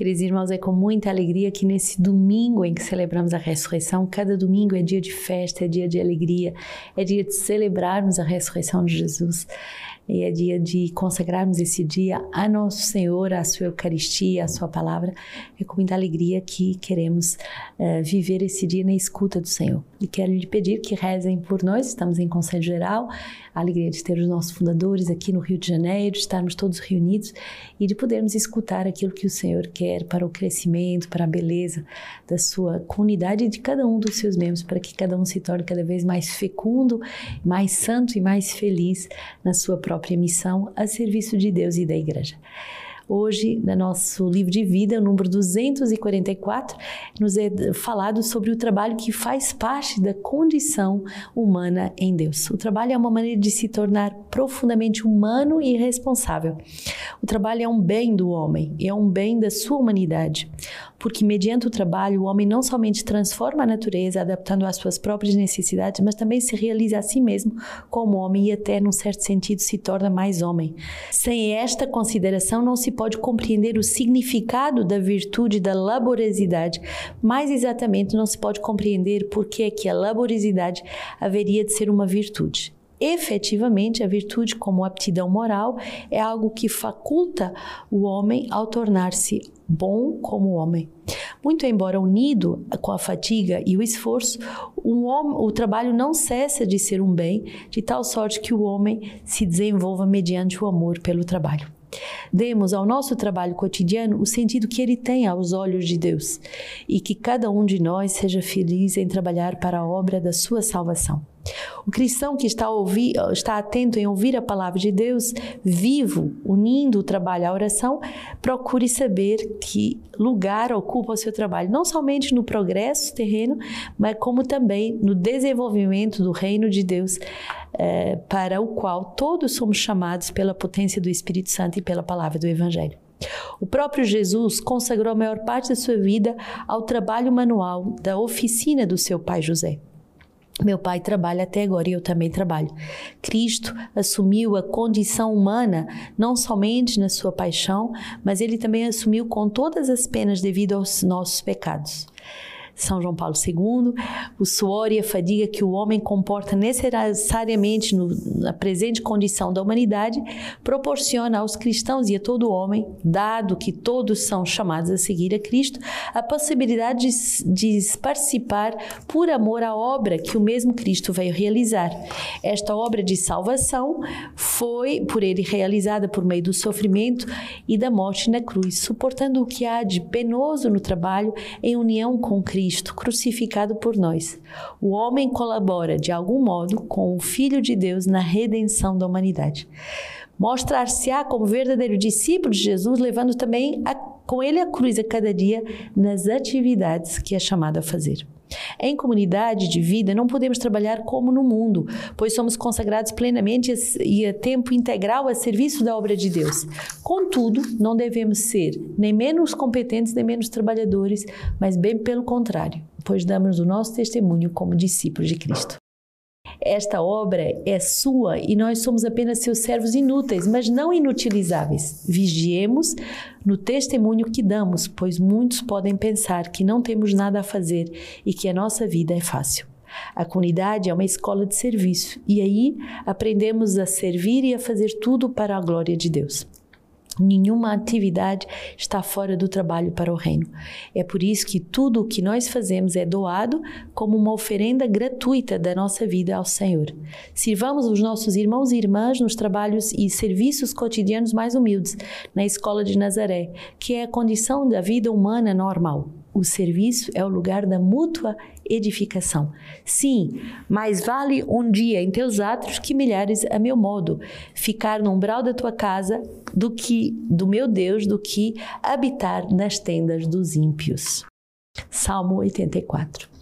Queridos irmãos, é com muita alegria que nesse domingo em que celebramos a ressurreição, cada domingo é dia de festa, é dia de alegria, é dia de celebrarmos a ressurreição de Jesus. E é dia de consagrarmos esse dia a nosso Senhor, a sua Eucaristia, a sua palavra. É com muita alegria que queremos uh, viver esse dia na escuta do Senhor. E quero lhe pedir que rezem por nós, estamos em Conselho Geral, a alegria de ter os nossos fundadores aqui no Rio de Janeiro, de estarmos todos reunidos e de podermos escutar aquilo que o Senhor quer para o crescimento, para a beleza da sua comunidade e de cada um dos seus membros, para que cada um se torne cada vez mais fecundo, mais santo e mais feliz na sua própria própria missão a serviço de Deus e da Igreja. Hoje, no nosso livro de vida, o número 244, nos é falado sobre o trabalho que faz parte da condição humana em Deus. O trabalho é uma maneira de se tornar profundamente humano e responsável. O trabalho é um bem do homem, é um bem da sua humanidade porque mediante o trabalho o homem não somente transforma a natureza, adaptando às suas próprias necessidades, mas também se realiza a si mesmo como homem e até, num certo sentido, se torna mais homem. Sem esta consideração, não se pode compreender o significado da virtude da laboriosidade. Mais exatamente, não se pode compreender por que é que a laboriosidade haveria de ser uma virtude efetivamente a virtude como aptidão moral é algo que faculta o homem ao tornar-se bom como homem. Muito embora unido com a fatiga e o esforço, o, homem, o trabalho não cessa de ser um bem, de tal sorte que o homem se desenvolva mediante o amor pelo trabalho. Demos ao nosso trabalho cotidiano o sentido que ele tem aos olhos de Deus e que cada um de nós seja feliz em trabalhar para a obra da sua salvação. O cristão que está, está atento em ouvir a palavra de Deus, vivo, unindo o trabalho à oração, procure saber que lugar ocupa o seu trabalho, não somente no progresso terreno, mas como também no desenvolvimento do reino de Deus, eh, para o qual todos somos chamados pela potência do Espírito Santo e pela palavra do Evangelho. O próprio Jesus consagrou a maior parte da sua vida ao trabalho manual da oficina do seu pai José. Meu pai trabalha até agora e eu também trabalho. Cristo assumiu a condição humana não somente na sua paixão, mas ele também assumiu com todas as penas devido aos nossos pecados. São João Paulo II, o suor e a fadiga que o homem comporta necessariamente no, na presente condição da humanidade, proporciona aos cristãos e a todo homem, dado que todos são chamados a seguir a Cristo, a possibilidade de, de participar por amor à obra que o mesmo Cristo veio realizar. Esta obra de salvação foi por ele realizada por meio do sofrimento e da morte na cruz, suportando o que há de penoso no trabalho em união com Cristo Cristo crucificado por nós. O homem colabora de algum modo com o Filho de Deus na redenção da humanidade. Mostrar-se-á como verdadeiro discípulo de Jesus, levando também a, com ele a cruz a cada dia nas atividades que é chamado a fazer. Em comunidade de vida, não podemos trabalhar como no mundo, pois somos consagrados plenamente e a tempo integral a serviço da obra de Deus. Contudo, não devemos ser nem menos competentes nem menos trabalhadores, mas bem pelo contrário, pois damos o nosso testemunho como discípulos de Cristo. Esta obra é sua e nós somos apenas seus servos inúteis, mas não inutilizáveis. Vigiemos no testemunho que damos, pois muitos podem pensar que não temos nada a fazer e que a nossa vida é fácil. A comunidade é uma escola de serviço e aí aprendemos a servir e a fazer tudo para a glória de Deus. Nenhuma atividade está fora do trabalho para o reino. É por isso que tudo o que nós fazemos é doado como uma oferenda gratuita da nossa vida ao Senhor. Sirvamos os nossos irmãos e irmãs nos trabalhos e serviços cotidianos mais humildes, na escola de Nazaré, que é a condição da vida humana normal. O serviço é o lugar da mútua edificação. Sim, mais vale um dia em teus atos que milhares a meu modo. Ficar no umbral da tua casa do que do meu Deus do que habitar nas tendas dos ímpios. Salmo 84.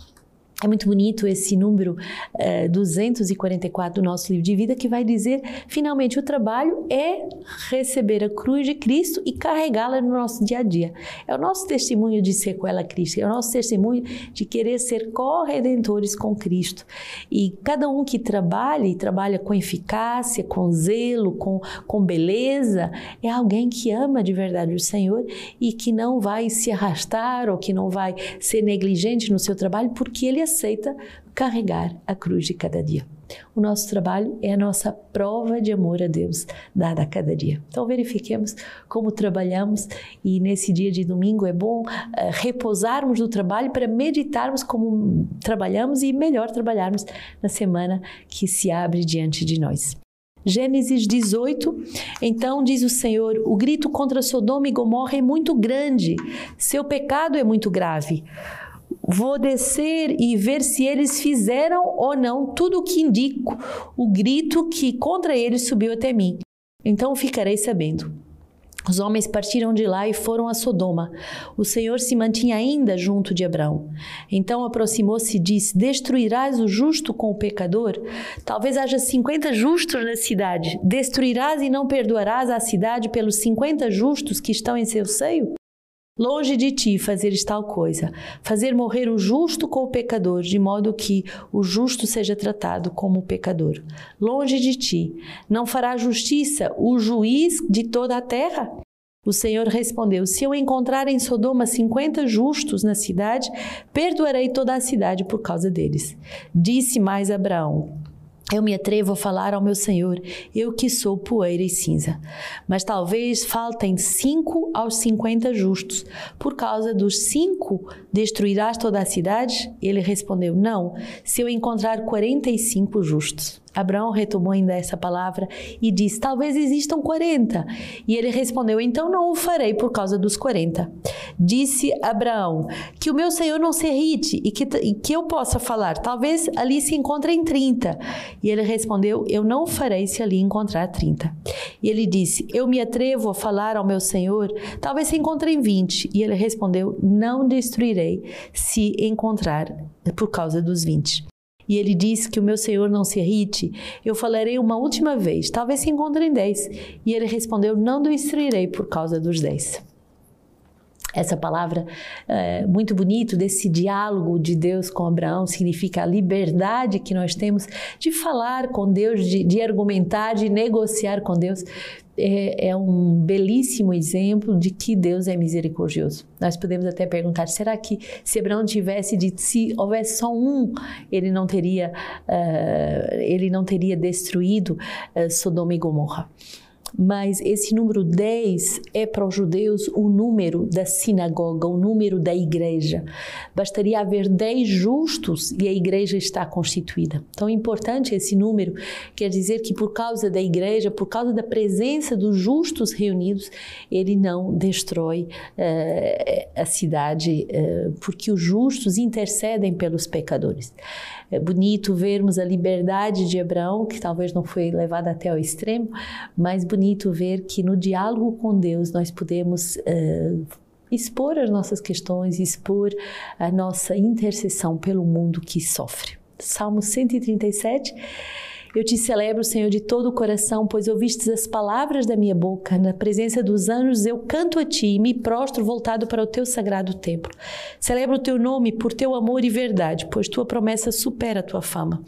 É muito bonito esse número uh, eh, 244 do nosso livro de vida que vai dizer, finalmente, o trabalho é receber a cruz de Cristo e carregá-la no nosso dia a dia. É o nosso testemunho de ser com ela Cristo, é o nosso testemunho de querer ser corredentores com Cristo. E cada um que trabalha e trabalha com eficácia, com zelo, com, com beleza, é alguém que ama de verdade o Senhor e que não vai se arrastar ou que não vai ser negligente no seu trabalho porque ele aceita carregar a cruz de cada dia. O nosso trabalho é a nossa prova de amor a Deus dada a cada dia. Então verifiquemos como trabalhamos e nesse dia de domingo é bom uh, repousarmos do trabalho para meditarmos como trabalhamos e melhor trabalharmos na semana que se abre diante de nós. Gênesis 18, então diz o Senhor: o grito contra Sodoma e Gomorra é muito grande, seu pecado é muito grave. Vou descer e ver se eles fizeram ou não tudo o que indico, o grito que contra eles subiu até mim. Então ficarei sabendo. Os homens partiram de lá e foram a Sodoma. O Senhor se mantinha ainda junto de Abraão. Então aproximou-se e disse: Destruirás o justo com o pecador? Talvez haja cinquenta justos na cidade. Destruirás e não perdoarás a cidade pelos cinquenta justos que estão em seu seio? Longe de ti fazeres tal coisa, fazer morrer o justo com o pecador, de modo que o justo seja tratado como o pecador. Longe de ti, não fará justiça o juiz de toda a terra? O Senhor respondeu: Se eu encontrar em Sodoma cinquenta justos na cidade, perdoarei toda a cidade por causa deles. Disse mais Abraão: eu me atrevo a falar ao meu Senhor, eu que sou poeira e cinza. Mas talvez faltem cinco aos cinquenta justos. Por causa dos cinco, destruirás toda a cidade? Ele respondeu: Não, se eu encontrar quarenta e cinco justos. Abraão retomou ainda essa palavra e disse: Talvez existam 40. E ele respondeu: Então não o farei por causa dos 40. Disse Abraão: Que o meu senhor não se irrite e que, e que eu possa falar. Talvez ali se encontrem 30. E ele respondeu: Eu não o farei se ali encontrar 30. E ele disse: Eu me atrevo a falar ao meu senhor. Talvez se encontrem 20. E ele respondeu: Não destruirei se encontrar por causa dos 20 e ele disse que o meu Senhor não se irrite, eu falarei uma última vez, talvez se encontrem dez. E ele respondeu: Não destruirei por causa dos dez. Essa palavra é, muito bonito desse diálogo de Deus com Abraão significa a liberdade que nós temos de falar com Deus, de, de argumentar, de negociar com Deus é, é, um belíssimo exemplo de que Deus é misericordioso. Nós podemos até perguntar: será que se Abraão tivesse dito, se houvesse só um, ele não teria, uh, ele não teria destruído uh, Sodoma e Gomorra? Mas esse número 10 é para os judeus o número da sinagoga, o número da igreja. Bastaria haver 10 justos e a igreja está constituída. Então é importante esse número, quer dizer que por causa da igreja, por causa da presença dos justos reunidos, ele não destrói uh, a cidade, uh, porque os justos intercedem pelos pecadores. É bonito vermos a liberdade de Abraão, que talvez não foi levada até ao extremo, mas bonito ver que no diálogo com Deus nós podemos uh, expor as nossas questões, expor a nossa intercessão pelo mundo que sofre. Salmo 137 eu te celebro, Senhor, de todo o coração, pois ouvistes as palavras da minha boca. Na presença dos anjos eu canto a ti e me prostro voltado para o teu sagrado templo. Celebro o teu nome por teu amor e verdade, pois tua promessa supera a tua fama.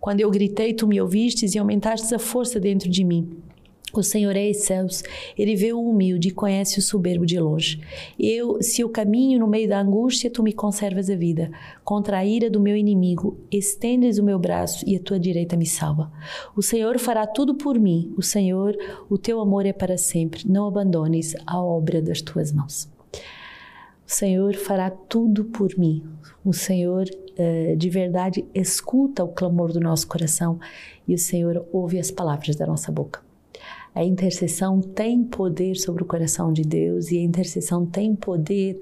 Quando eu gritei, tu me ouvistes e aumentaste a força dentro de mim. O Senhor é céus, ele vê o humilde e conhece o soberbo de longe. Eu, se eu caminho no meio da angústia, tu me conservas a vida. Contra a ira do meu inimigo, estendes o meu braço e a tua direita me salva. O Senhor fará tudo por mim. O Senhor, o teu amor é para sempre. Não abandones a obra das tuas mãos. O Senhor fará tudo por mim. O Senhor eh, de verdade escuta o clamor do nosso coração e o Senhor ouve as palavras da nossa boca. A intercessão tem poder sobre o coração de Deus e a intercessão tem poder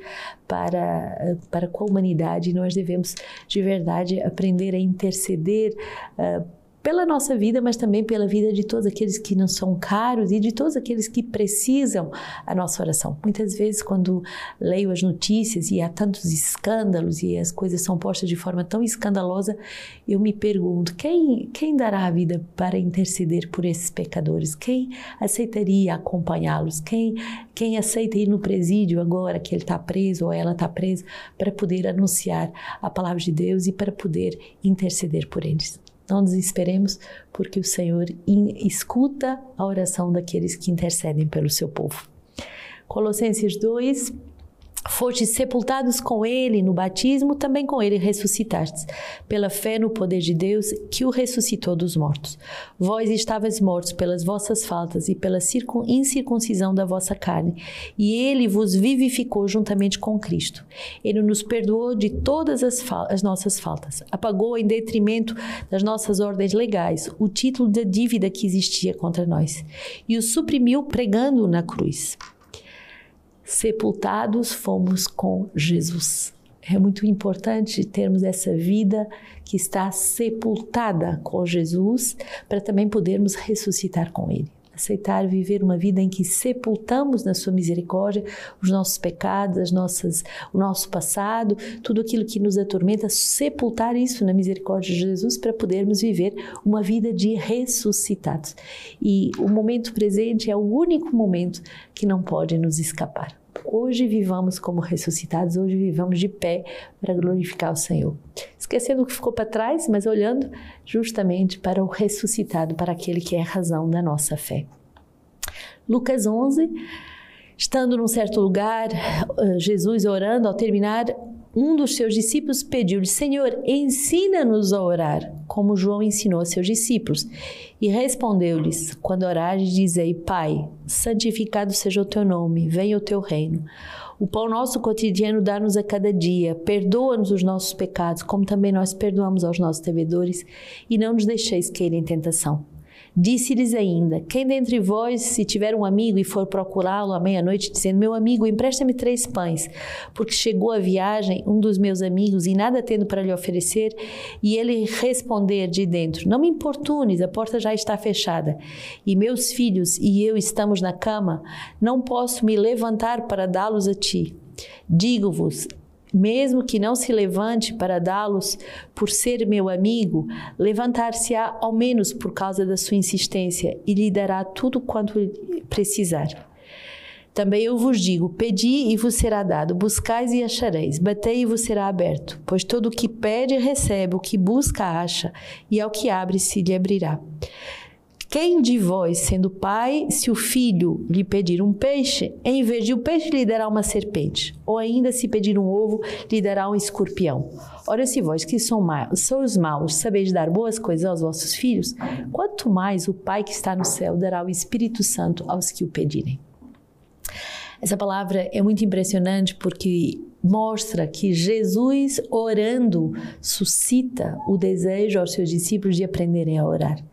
para, para com a humanidade. Nós devemos, de verdade, aprender a interceder uh, pela nossa vida, mas também pela vida de todos aqueles que não são caros e de todos aqueles que precisam a nossa oração. Muitas vezes, quando leio as notícias e há tantos escândalos e as coisas são postas de forma tão escandalosa, eu me pergunto: quem, quem dará a vida para interceder por esses pecadores? Quem aceitaria acompanhá-los? Quem, quem aceita ir no presídio agora que ele está preso ou ela está presa para poder anunciar a palavra de Deus e para poder interceder por eles? Não desesperemos, porque o Senhor escuta a oração daqueles que intercedem pelo seu povo. Colossenses 2, Fostes sepultados com ele no batismo, também com ele ressuscitastes, pela fé no poder de Deus que o ressuscitou dos mortos. Vós estavas mortos pelas vossas faltas e pela incircuncisão da vossa carne, e ele vos vivificou juntamente com Cristo. Ele nos perdoou de todas as, as nossas faltas, apagou em detrimento das nossas ordens legais o título da dívida que existia contra nós, e o suprimiu pregando na cruz sepultados fomos com Jesus. É muito importante termos essa vida que está sepultada com Jesus para também podermos ressuscitar com Ele. Aceitar viver uma vida em que sepultamos na Sua misericórdia os nossos pecados, as nossas, o nosso passado, tudo aquilo que nos atormenta, sepultar isso na misericórdia de Jesus para podermos viver uma vida de ressuscitados. E o momento presente é o único momento que não pode nos escapar. Hoje vivamos como ressuscitados, hoje vivamos de pé para glorificar o Senhor. Esquecendo o que ficou para trás, mas olhando justamente para o ressuscitado, para aquele que é a razão da nossa fé. Lucas 11, estando num certo lugar, eh, Jesus orando, ao terminar, um dos seus discípulos pediu-lhe: Senhor, ensina-nos a orar, como João ensinou a seus discípulos. E respondeu-lhes: Quando orares, dizei: Pai, santificado seja o teu nome, venha o teu reino. O pão nosso cotidiano dá-nos a cada dia. Perdoa-nos os nossos pecados, como também nós perdoamos aos nossos devedores, e não nos deixeis cair em tentação Disse-lhes ainda: Quem dentre vós, se tiver um amigo e for procurá-lo à meia-noite, dizendo: Meu amigo, empresta-me três pães, porque chegou a viagem um dos meus amigos e nada tendo para lhe oferecer, e ele responder de dentro: Não me importunes, a porta já está fechada, e meus filhos e eu estamos na cama, não posso me levantar para dá-los a ti. Digo-vos: mesmo que não se levante para dá-los por ser meu amigo, levantar-se-á ao menos por causa da sua insistência e lhe dará tudo quanto precisar. Também eu vos digo: pedi e vos será dado, buscais e achareis, batei e vos será aberto. Pois todo o que pede recebe, o que busca acha, e ao que abre se lhe abrirá. Quem de vós, sendo pai, se o filho lhe pedir um peixe, em vez de o peixe lhe dará uma serpente? Ou ainda, se pedir um ovo, lhe dará um escorpião? Ora, se vós que sois maus, sabeis dar boas coisas aos vossos filhos, quanto mais o Pai que está no céu dará o Espírito Santo aos que o pedirem. Essa palavra é muito impressionante porque mostra que Jesus orando suscita o desejo aos seus discípulos de aprenderem a orar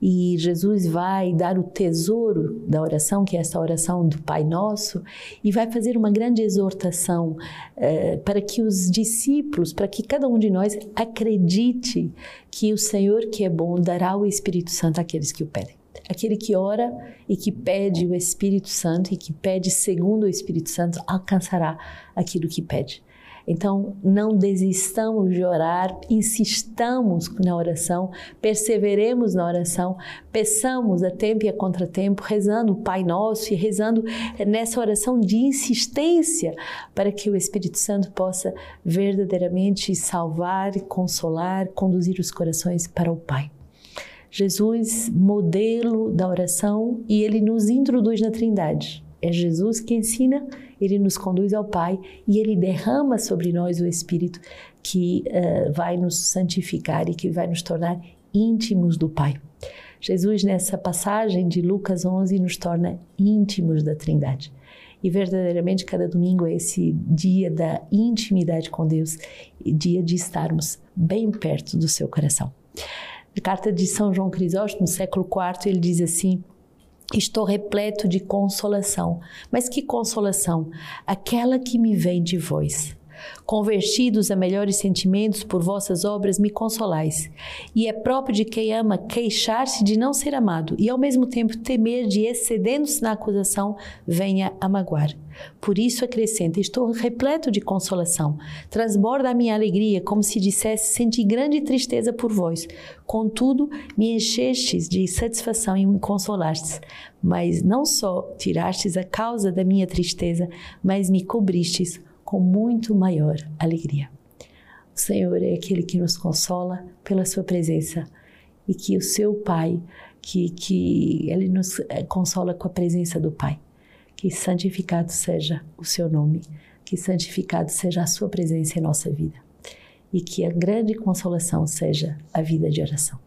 e Jesus vai dar o tesouro da oração, que é essa oração do Pai Nosso, e vai fazer uma grande exortação eh, para que os discípulos, para que cada um de nós acredite que o Senhor, que é bom, dará o Espírito Santo àqueles que o pedem. Aquele que ora e que pede o Espírito Santo e que pede segundo o Espírito Santo alcançará aquilo que pede. Então, não desistamos de orar, insistamos na oração, perseveremos na oração, peçamos a tempo e a contratempo, rezando o Pai Nosso e rezando nessa oração de insistência para que o Espírito Santo possa verdadeiramente salvar, consolar, conduzir os corações para o Pai. Jesus, modelo da oração, e ele nos introduz na Trindade. É Jesus que ensina ele nos conduz ao Pai e ele derrama sobre nós o Espírito que uh, vai nos santificar e que vai nos tornar íntimos do Pai. Jesus, nessa passagem de Lucas 11, nos torna íntimos da Trindade. E verdadeiramente cada domingo é esse dia da intimidade com Deus, dia de estarmos bem perto do seu coração. Na carta de São João Crisóstomo, século IV, ele diz assim: Estou repleto de consolação. Mas que consolação? Aquela que me vem de vós. Convertidos a melhores sentimentos por vossas obras, me consolais. E é próprio de quem ama queixar-se de não ser amado e, ao mesmo tempo, temer de, excedendo-se na acusação, venha a magoar. Por isso acrescenta: Estou repleto de consolação. Transborda a minha alegria, como se dissesse: Senti grande tristeza por vós. Contudo, me enchestes de satisfação em me consolastes. Mas não só tirastes a causa da minha tristeza, mas me cobristes com muito maior alegria. O Senhor é aquele que nos consola pela Sua presença e que o seu Pai, que, que Ele nos eh, consola com a presença do Pai. Que santificado seja o seu nome, que santificado seja a sua presença em nossa vida e que a grande consolação seja a vida de oração.